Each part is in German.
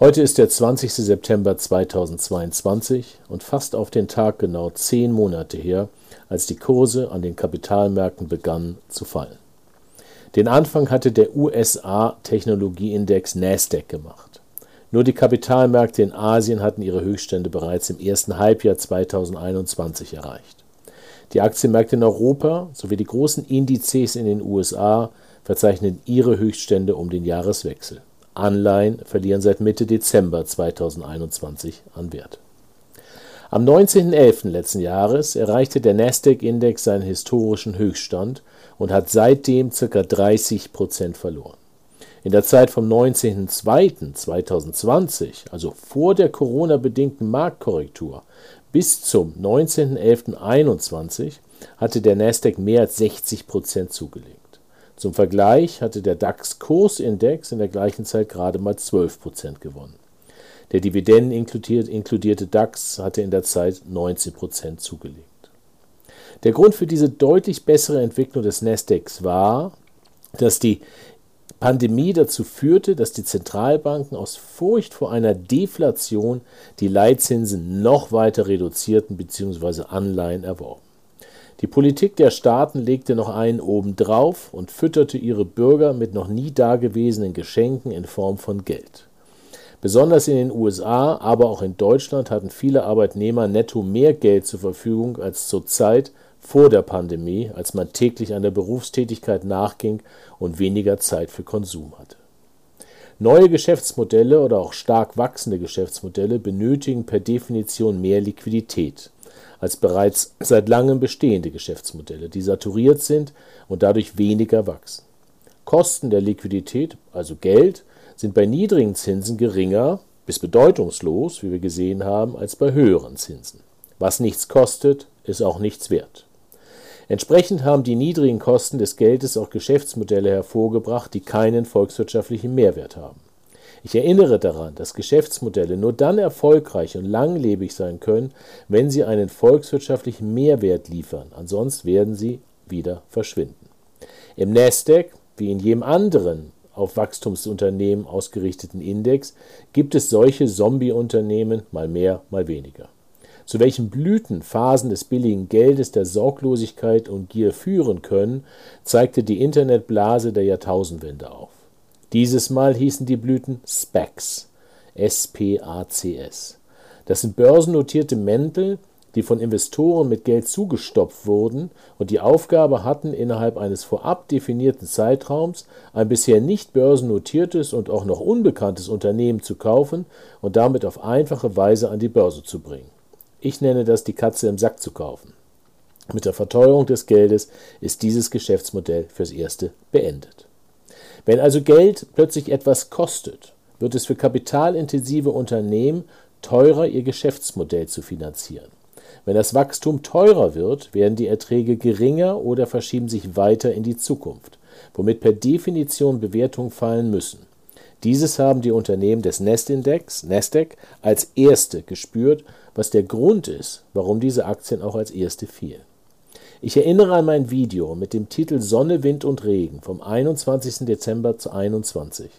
Heute ist der 20. September 2022 und fast auf den Tag genau zehn Monate her, als die Kurse an den Kapitalmärkten begannen zu fallen. Den Anfang hatte der USA-Technologieindex Nasdaq gemacht. Nur die Kapitalmärkte in Asien hatten ihre Höchststände bereits im ersten Halbjahr 2021 erreicht. Die Aktienmärkte in Europa sowie die großen Indizes in den USA verzeichnen ihre Höchststände um den Jahreswechsel. Anleihen verlieren seit Mitte Dezember 2021 an Wert. Am 19.11. letzten Jahres erreichte der Nasdaq-Index seinen historischen Höchststand und hat seitdem ca. 30 Prozent verloren. In der Zeit vom 19.02.2020, also vor der Corona-bedingten Marktkorrektur, bis zum 19.11.21 hatte der Nasdaq mehr als 60 Prozent zugelegt. Zum Vergleich hatte der DAX-Kursindex in der gleichen Zeit gerade mal 12 Prozent gewonnen. Der Dividenden inkludierte DAX hatte in der Zeit 19 Prozent zugelegt. Der Grund für diese deutlich bessere Entwicklung des Nasdaqs war, dass die Pandemie dazu führte, dass die Zentralbanken aus Furcht vor einer Deflation die Leitzinsen noch weiter reduzierten bzw. Anleihen erworben. Die Politik der Staaten legte noch einen obendrauf und fütterte ihre Bürger mit noch nie dagewesenen Geschenken in Form von Geld. Besonders in den USA, aber auch in Deutschland hatten viele Arbeitnehmer netto mehr Geld zur Verfügung als zur Zeit vor der Pandemie, als man täglich an der Berufstätigkeit nachging und weniger Zeit für Konsum hatte. Neue Geschäftsmodelle oder auch stark wachsende Geschäftsmodelle benötigen per Definition mehr Liquidität als bereits seit langem bestehende Geschäftsmodelle, die saturiert sind und dadurch weniger wachsen. Kosten der Liquidität, also Geld, sind bei niedrigen Zinsen geringer bis bedeutungslos, wie wir gesehen haben, als bei höheren Zinsen. Was nichts kostet, ist auch nichts wert. Entsprechend haben die niedrigen Kosten des Geldes auch Geschäftsmodelle hervorgebracht, die keinen volkswirtschaftlichen Mehrwert haben. Ich erinnere daran, dass Geschäftsmodelle nur dann erfolgreich und langlebig sein können, wenn sie einen volkswirtschaftlichen Mehrwert liefern, ansonsten werden sie wieder verschwinden. Im Nasdaq, wie in jedem anderen auf Wachstumsunternehmen ausgerichteten Index, gibt es solche Zombie-Unternehmen mal mehr, mal weniger. Zu welchen Blütenphasen des billigen Geldes, der Sorglosigkeit und Gier führen können, zeigte die Internetblase der Jahrtausendwende auf. Dieses Mal hießen die Blüten SPACs. S-P-A-C-S. Das sind börsennotierte Mäntel, die von Investoren mit Geld zugestopft wurden und die Aufgabe hatten, innerhalb eines vorab definierten Zeitraums ein bisher nicht börsennotiertes und auch noch unbekanntes Unternehmen zu kaufen und damit auf einfache Weise an die Börse zu bringen. Ich nenne das die Katze im Sack zu kaufen. Mit der Verteuerung des Geldes ist dieses Geschäftsmodell fürs Erste beendet. Wenn also Geld plötzlich etwas kostet, wird es für kapitalintensive Unternehmen teurer, ihr Geschäftsmodell zu finanzieren. Wenn das Wachstum teurer wird, werden die Erträge geringer oder verschieben sich weiter in die Zukunft, womit per Definition Bewertungen fallen müssen. Dieses haben die Unternehmen des Nest-Index, als erste gespürt, was der Grund ist, warum diese Aktien auch als erste fielen. Ich erinnere an mein Video mit dem Titel Sonne, Wind und Regen vom 21. Dezember zu 21,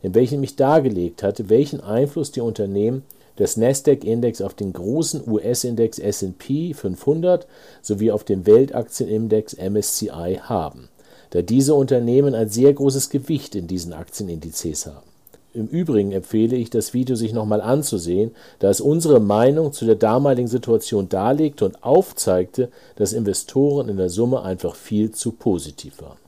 in welchem ich dargelegt hatte, welchen Einfluss die Unternehmen des Nasdaq-Index auf den großen US-Index S&P 500 sowie auf den Weltaktienindex MSCI haben, da diese Unternehmen ein sehr großes Gewicht in diesen Aktienindizes haben. Im Übrigen empfehle ich, das Video sich nochmal anzusehen, da es unsere Meinung zu der damaligen Situation darlegte und aufzeigte, dass Investoren in der Summe einfach viel zu positiv waren.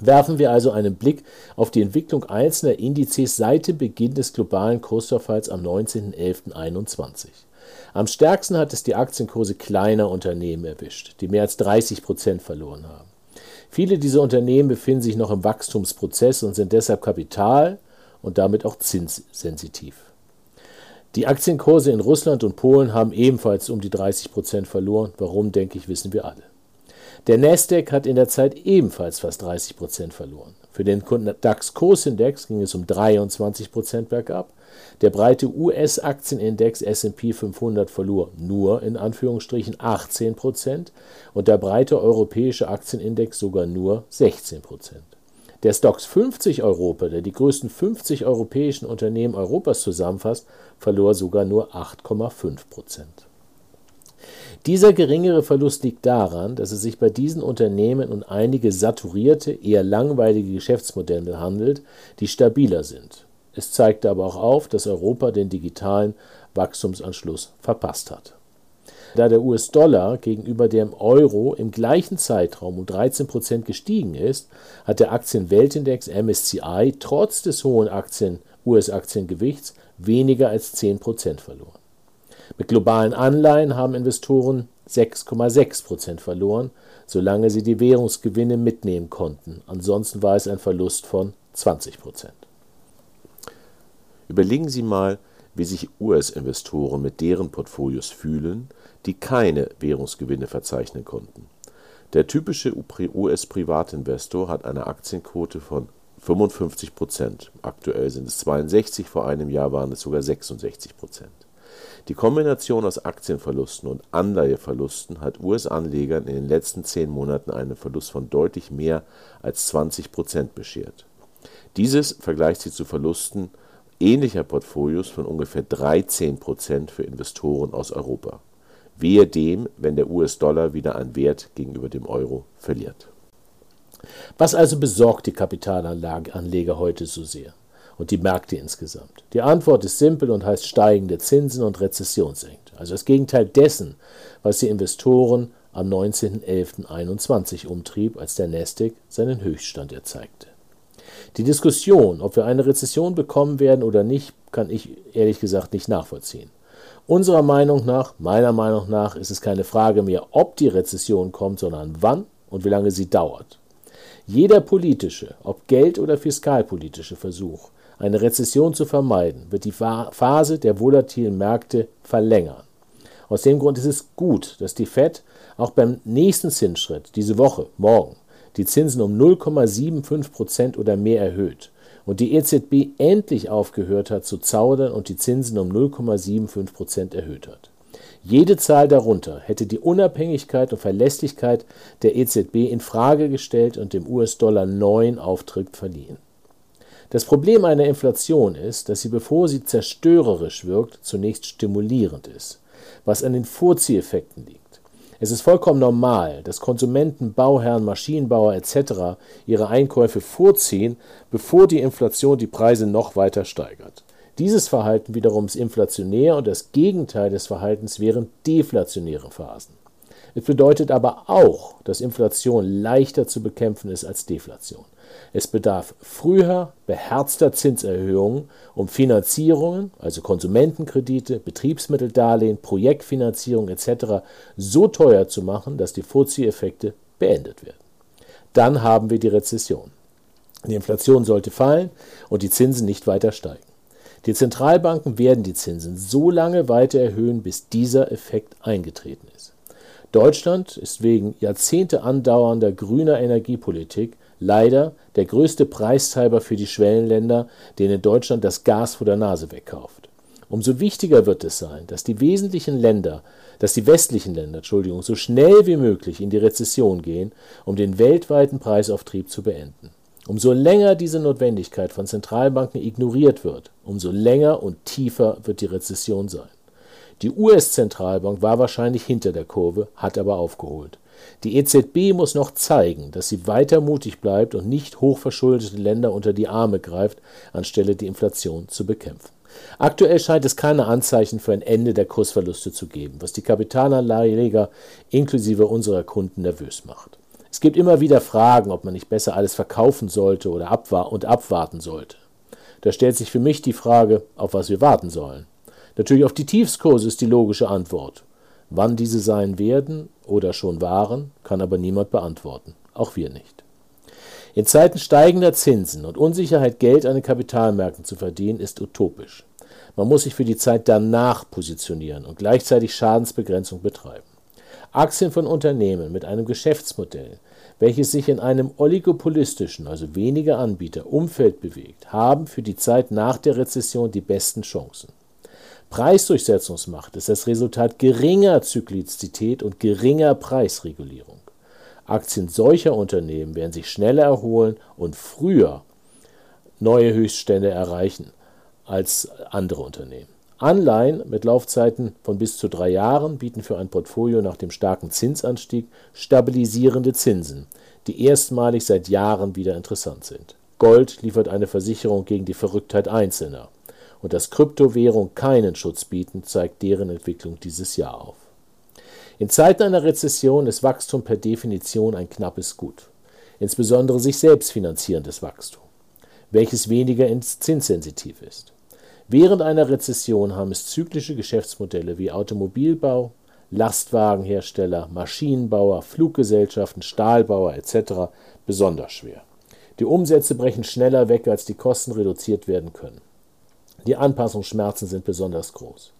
Werfen wir also einen Blick auf die Entwicklung einzelner Indizes seit dem Beginn des globalen Kursverfalls am 19.11.21. Am stärksten hat es die Aktienkurse kleiner Unternehmen erwischt, die mehr als 30 Prozent verloren haben. Viele dieser Unternehmen befinden sich noch im Wachstumsprozess und sind deshalb Kapital, und damit auch zinssensitiv. Die Aktienkurse in Russland und Polen haben ebenfalls um die 30 Prozent verloren. Warum, denke ich, wissen wir alle. Der Nasdaq hat in der Zeit ebenfalls fast 30 Prozent verloren. Für den DAX-Kursindex ging es um 23 Prozent bergab. Der breite US-Aktienindex S&P 500 verlor nur in Anführungsstrichen 18 Prozent und der breite europäische Aktienindex sogar nur 16 Prozent. Der Stocks 50 Europa, der die größten 50 europäischen Unternehmen Europas zusammenfasst, verlor sogar nur 8,5 Prozent. Dieser geringere Verlust liegt daran, dass es sich bei diesen Unternehmen um einige saturierte, eher langweilige Geschäftsmodelle handelt, die stabiler sind. Es zeigte aber auch auf, dass Europa den digitalen Wachstumsanschluss verpasst hat. Da der US-Dollar gegenüber dem Euro im gleichen Zeitraum um 13 Prozent gestiegen ist, hat der Aktienweltindex MSCI trotz des hohen US-Aktiengewichts weniger als 10 Prozent verloren. Mit globalen Anleihen haben Investoren 6,6 Prozent verloren, solange sie die Währungsgewinne mitnehmen konnten. Ansonsten war es ein Verlust von 20 Prozent. Überlegen Sie mal, wie sich US-Investoren mit deren Portfolios fühlen, die keine Währungsgewinne verzeichnen konnten. Der typische US-Privatinvestor hat eine Aktienquote von 55 Prozent. Aktuell sind es 62, vor einem Jahr waren es sogar 66 Prozent. Die Kombination aus Aktienverlusten und Anleiheverlusten hat US-Anlegern in den letzten zehn Monaten einen Verlust von deutlich mehr als 20 Prozent beschert. Dieses vergleicht sie zu Verlusten ähnlicher Portfolios von ungefähr 13 Prozent für Investoren aus Europa. Wehe dem, wenn der US-Dollar wieder an Wert gegenüber dem Euro verliert. Was also besorgt die Kapitalanleger heute so sehr und die Märkte insgesamt? Die Antwort ist simpel und heißt steigende Zinsen und Rezessionsängste. Also das Gegenteil dessen, was die Investoren am 19.11.21 umtrieb, als der Nasdaq seinen Höchststand erzeigte. Die Diskussion, ob wir eine Rezession bekommen werden oder nicht, kann ich ehrlich gesagt nicht nachvollziehen. Unserer Meinung nach, meiner Meinung nach, ist es keine Frage mehr, ob die Rezession kommt, sondern wann und wie lange sie dauert. Jeder politische, ob geld- oder fiskalpolitische Versuch, eine Rezession zu vermeiden, wird die Phase der volatilen Märkte verlängern. Aus dem Grund ist es gut, dass die Fed auch beim nächsten Zinsschritt diese Woche, morgen, die Zinsen um 0,75 Prozent oder mehr erhöht und die EZB endlich aufgehört hat zu zaudern und die Zinsen um 0,75 Prozent erhöht hat. Jede Zahl darunter hätte die Unabhängigkeit und Verlässlichkeit der EZB in Frage gestellt und dem US-Dollar neuen Auftrieb verliehen. Das Problem einer Inflation ist, dass sie, bevor sie zerstörerisch wirkt, zunächst stimulierend ist, was an den Vorzieheffekten liegt. Es ist vollkommen normal, dass Konsumenten, Bauherren, Maschinenbauer etc. ihre Einkäufe vorziehen, bevor die Inflation die Preise noch weiter steigert. Dieses Verhalten wiederum ist inflationär und das Gegenteil des Verhaltens wären deflationäre Phasen. Es bedeutet aber auch, dass Inflation leichter zu bekämpfen ist als Deflation. Es bedarf früher beherzter Zinserhöhungen, um Finanzierungen, also Konsumentenkredite, Betriebsmitteldarlehen, Projektfinanzierung etc. so teuer zu machen, dass die Vorzieheffekte beendet werden. Dann haben wir die Rezession. Die Inflation sollte fallen und die Zinsen nicht weiter steigen. Die Zentralbanken werden die Zinsen so lange weiter erhöhen, bis dieser Effekt eingetreten ist. Deutschland ist wegen Jahrzehnte andauernder grüner Energiepolitik leider der größte Preistreiber für die Schwellenländer, denen Deutschland das Gas vor der Nase wegkauft. Umso wichtiger wird es sein, dass die wesentlichen Länder, dass die westlichen Länder, Entschuldigung, so schnell wie möglich in die Rezession gehen, um den weltweiten Preisauftrieb zu beenden. Umso länger diese Notwendigkeit von Zentralbanken ignoriert wird, umso länger und tiefer wird die Rezession sein. Die US-Zentralbank war wahrscheinlich hinter der Kurve, hat aber aufgeholt. Die EZB muss noch zeigen, dass sie weiter mutig bleibt und nicht hochverschuldete Länder unter die Arme greift, anstelle die Inflation zu bekämpfen. Aktuell scheint es keine Anzeichen für ein Ende der Kursverluste zu geben, was die Kapitalanleger inklusive unserer Kunden nervös macht. Es gibt immer wieder Fragen, ob man nicht besser alles verkaufen sollte oder abwa und abwarten sollte. Da stellt sich für mich die Frage, auf was wir warten sollen. Natürlich auf die Tiefskurse ist die logische Antwort. Wann diese sein werden oder schon waren, kann aber niemand beantworten, auch wir nicht. In Zeiten steigender Zinsen und Unsicherheit Geld an den Kapitalmärkten zu verdienen, ist utopisch. Man muss sich für die Zeit danach positionieren und gleichzeitig Schadensbegrenzung betreiben. Aktien von Unternehmen mit einem Geschäftsmodell, welches sich in einem oligopolistischen, also weniger Anbieter, Umfeld bewegt, haben für die Zeit nach der Rezession die besten Chancen. Preisdurchsetzungsmacht ist das Resultat geringer Zyklizität und geringer Preisregulierung. Aktien solcher Unternehmen werden sich schneller erholen und früher neue Höchststände erreichen als andere Unternehmen. Anleihen mit Laufzeiten von bis zu drei Jahren bieten für ein Portfolio nach dem starken Zinsanstieg stabilisierende Zinsen, die erstmalig seit Jahren wieder interessant sind. Gold liefert eine Versicherung gegen die Verrücktheit Einzelner. Und dass Kryptowährungen keinen Schutz bieten, zeigt deren Entwicklung dieses Jahr auf. In Zeiten einer Rezession ist Wachstum per Definition ein knappes Gut, insbesondere sich selbst finanzierendes Wachstum, welches weniger zinssensitiv ist. Während einer Rezession haben es zyklische Geschäftsmodelle wie Automobilbau, Lastwagenhersteller, Maschinenbauer, Fluggesellschaften, Stahlbauer etc. besonders schwer. Die Umsätze brechen schneller weg, als die Kosten reduziert werden können. Die Anpassungsschmerzen sind besonders groß.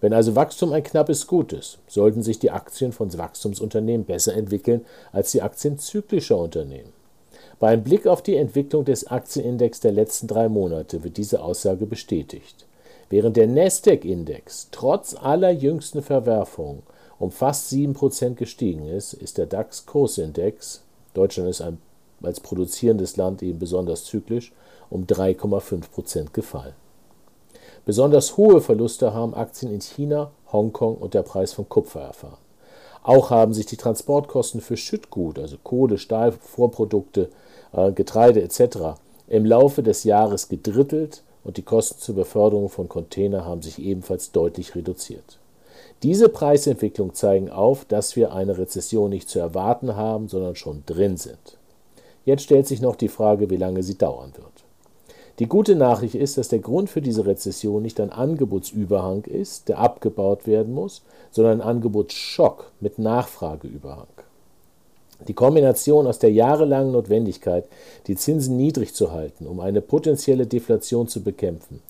Wenn also Wachstum ein knappes Gut ist, sollten sich die Aktien von Wachstumsunternehmen besser entwickeln als die Aktien zyklischer Unternehmen. Beim Blick auf die Entwicklung des Aktienindex der letzten drei Monate wird diese Aussage bestätigt. Während der Nasdaq-Index trotz aller jüngsten Verwerfungen um fast 7% gestiegen ist, ist der DAX-Kursindex, Deutschland ist ein, als produzierendes Land eben besonders zyklisch, um 3,5% gefallen. Besonders hohe Verluste haben Aktien in China, Hongkong und der Preis von Kupfer erfahren. Auch haben sich die Transportkosten für Schüttgut, also Kohle, Stahl, Vorprodukte, äh, Getreide etc. im Laufe des Jahres gedrittelt und die Kosten zur Beförderung von Container haben sich ebenfalls deutlich reduziert. Diese Preisentwicklung zeigen auf, dass wir eine Rezession nicht zu erwarten haben, sondern schon drin sind. Jetzt stellt sich noch die Frage, wie lange sie dauern wird. Die gute Nachricht ist, dass der Grund für diese Rezession nicht ein Angebotsüberhang ist, der abgebaut werden muss, sondern ein Angebotsschock mit Nachfrageüberhang. Die Kombination aus der jahrelangen Notwendigkeit, die Zinsen niedrig zu halten, um eine potenzielle Deflation zu bekämpfen,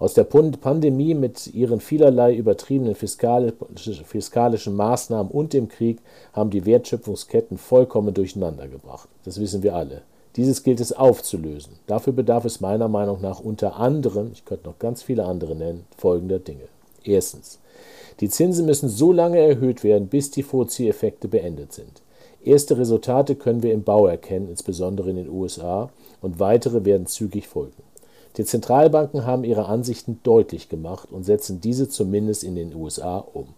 aus der Pandemie mit ihren vielerlei übertriebenen fiskalischen Maßnahmen und dem Krieg haben die Wertschöpfungsketten vollkommen durcheinander gebracht. Das wissen wir alle. Dieses gilt es aufzulösen. Dafür bedarf es meiner Meinung nach unter anderem, ich könnte noch ganz viele andere nennen, folgender Dinge. Erstens. Die Zinsen müssen so lange erhöht werden, bis die Vorzieheffekte beendet sind. Erste Resultate können wir im Bau erkennen, insbesondere in den USA, und weitere werden zügig folgen. Die Zentralbanken haben ihre Ansichten deutlich gemacht und setzen diese zumindest in den USA um.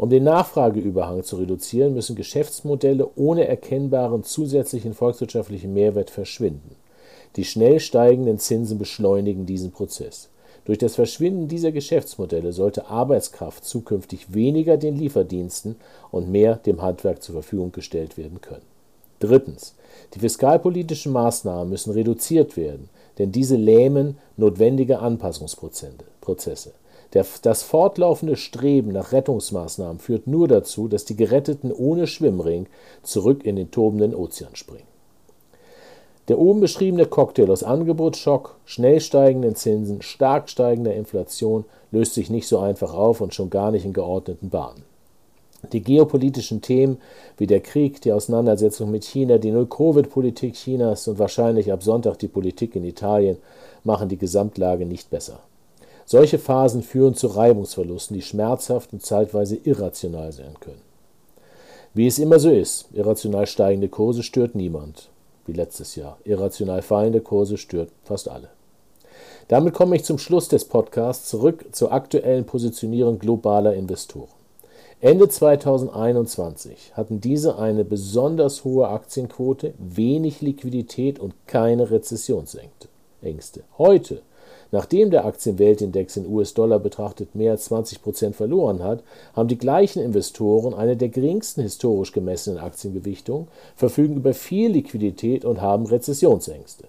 Um den Nachfrageüberhang zu reduzieren, müssen Geschäftsmodelle ohne erkennbaren zusätzlichen volkswirtschaftlichen Mehrwert verschwinden. Die schnell steigenden Zinsen beschleunigen diesen Prozess. Durch das Verschwinden dieser Geschäftsmodelle sollte Arbeitskraft zukünftig weniger den Lieferdiensten und mehr dem Handwerk zur Verfügung gestellt werden können. Drittens. Die fiskalpolitischen Maßnahmen müssen reduziert werden, denn diese lähmen notwendige Anpassungsprozesse. Der, das fortlaufende Streben nach Rettungsmaßnahmen führt nur dazu, dass die Geretteten ohne Schwimmring zurück in den tobenden Ozean springen. Der oben beschriebene Cocktail aus Angebotsschock, schnell steigenden Zinsen, stark steigender Inflation löst sich nicht so einfach auf und schon gar nicht in geordneten Bahnen. Die geopolitischen Themen wie der Krieg, die Auseinandersetzung mit China, die Null-Covid-Politik Chinas und wahrscheinlich ab Sonntag die Politik in Italien machen die Gesamtlage nicht besser. Solche Phasen führen zu Reibungsverlusten, die schmerzhaft und zeitweise irrational sein können. Wie es immer so ist, irrational steigende Kurse stört niemand wie letztes Jahr. Irrational fallende Kurse stört fast alle. Damit komme ich zum Schluss des Podcasts zurück zur aktuellen Positionierung globaler Investoren. Ende 2021 hatten diese eine besonders hohe Aktienquote, wenig Liquidität und keine Rezessionsängste. Heute Nachdem der Aktienweltindex in US-Dollar betrachtet mehr als 20 Prozent verloren hat, haben die gleichen Investoren eine der geringsten historisch gemessenen Aktiengewichtungen, verfügen über viel Liquidität und haben Rezessionsängste.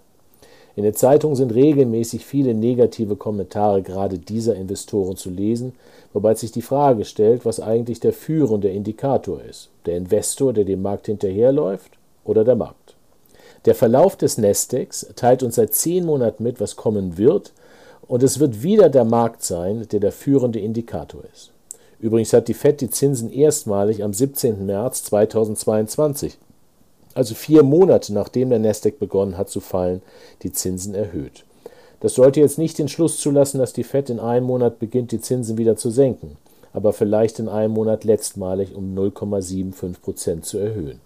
In den Zeitungen sind regelmäßig viele negative Kommentare gerade dieser Investoren zu lesen, wobei sich die Frage stellt, was eigentlich der führende Indikator ist. Der Investor, der dem Markt hinterherläuft oder der Markt? Der Verlauf des Nestex teilt uns seit zehn Monaten mit, was kommen wird Und es wird wieder der Markt sein, der der führende Indikator ist. Übrigens hat die FED die Zinsen erstmalig am 17. März 2022, also vier Monate nachdem der Nasdaq begonnen hat zu fallen, die Zinsen erhöht. Das sollte jetzt nicht den Schluss zulassen, dass die FED in einem Monat beginnt, die Zinsen wieder zu senken, aber vielleicht in einem Monat letztmalig um 0,75 Prozent zu erhöhen.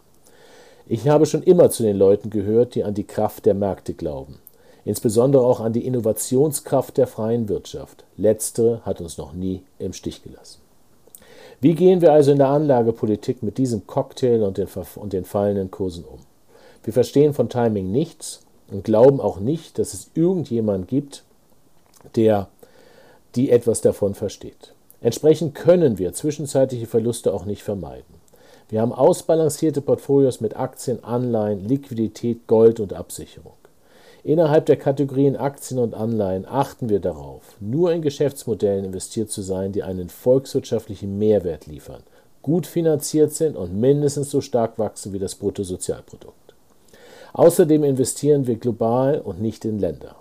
Ich habe schon immer zu den Leuten gehört, die an die Kraft der Märkte glauben, insbesondere auch an die Innovationskraft der freien Wirtschaft. Letztere hat uns noch nie im Stich gelassen. Wie gehen wir also in der Anlagepolitik mit diesem Cocktail und den, und den fallenden Kursen um? Wir verstehen von Timing nichts und glauben auch nicht, dass es irgendjemand gibt, der die etwas davon versteht. Entsprechend können wir zwischenzeitliche Verluste auch nicht vermeiden. Wir haben ausbalancierte Portfolios mit Aktien, Anleihen, Liquidität, Gold und Absicherung. Innerhalb der Kategorien Aktien und Anleihen achten wir darauf, nur in Geschäftsmodellen investiert zu sein, die einen volkswirtschaftlichen Mehrwert liefern, gut finanziert sind und mindestens so stark wachsen wie das Bruttosozialprodukt. Außerdem investieren wir global und nicht in Länder.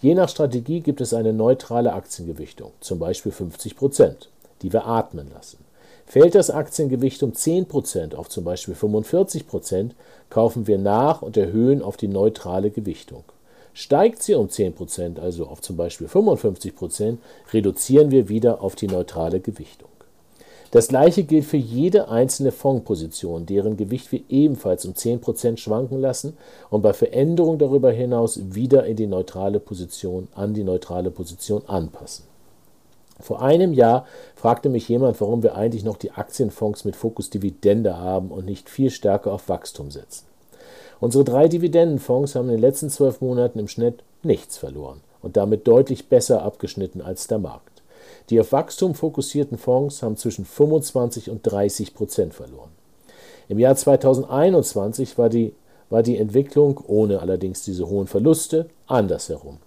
Je nach Strategie gibt es eine neutrale Aktiengewichtung, zum Beispiel 50 Prozent, die wir atmen lassen. Fällt das Aktiengewicht um 10% auf zum Beispiel 45%, kaufen wir nach und erhöhen auf die neutrale Gewichtung. Steigt sie um 10%, also auf zum Beispiel 55%, reduzieren wir wieder auf die neutrale Gewichtung. Das gleiche gilt für jede einzelne Fondsposition, deren Gewicht wir ebenfalls um 10% schwanken lassen und bei Veränderung darüber hinaus wieder in die neutrale Position an die neutrale Position anpassen. Vor einem Jahr fragte mich jemand, warum wir eigentlich noch die Aktienfonds mit Fokus Dividende haben und nicht viel stärker auf Wachstum setzen. Unsere drei Dividendenfonds haben in den letzten zwölf Monaten im Schnitt nichts verloren und damit deutlich besser abgeschnitten als der Markt. Die auf Wachstum fokussierten Fonds haben zwischen 25 und 30 Prozent verloren. Im Jahr 2021 war die, war die Entwicklung, ohne allerdings diese hohen Verluste, andersherum.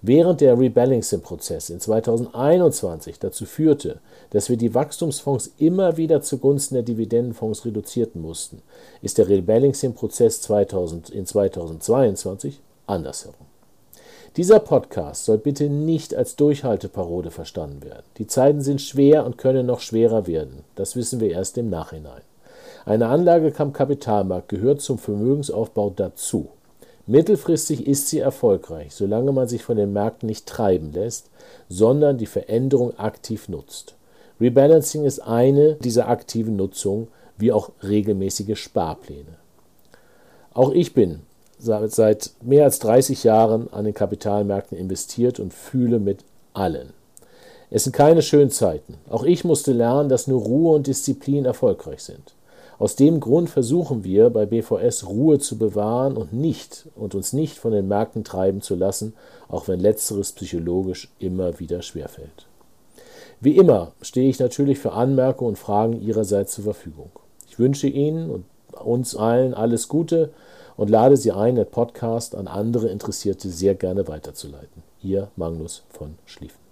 Während der Rebalancing-Prozess in 2021 dazu führte, dass wir die Wachstumsfonds immer wieder zugunsten der Dividendenfonds reduzierten mussten, ist der Rebalancing-Prozess 2000, in 2022 andersherum. Dieser Podcast soll bitte nicht als Durchhalteparode verstanden werden. Die Zeiten sind schwer und können noch schwerer werden. Das wissen wir erst im Nachhinein. Eine Anlage am Kapitalmarkt gehört zum Vermögensaufbau dazu. Mittelfristig ist sie erfolgreich, solange man sich von den Märkten nicht treiben lässt, sondern die Veränderung aktiv nutzt. Rebalancing ist eine dieser aktiven Nutzungen, wie auch regelmäßige Sparpläne. Auch ich bin seit mehr als 30 Jahren an den Kapitalmärkten investiert und fühle mit allen. Es sind keine schönen Zeiten. Auch ich musste lernen, dass nur Ruhe und Disziplin erfolgreich sind. Aus dem Grund versuchen wir bei BVS Ruhe zu bewahren und nicht und uns nicht von den Märkten treiben zu lassen, auch wenn letzteres psychologisch immer wieder schwerfällt. Wie immer stehe ich natürlich für Anmerkungen und Fragen Ihrerseits zur Verfügung. Ich wünsche Ihnen und uns allen alles Gute und lade Sie ein, den Podcast an andere Interessierte sehr gerne weiterzuleiten. Ihr Magnus von Schlieffen.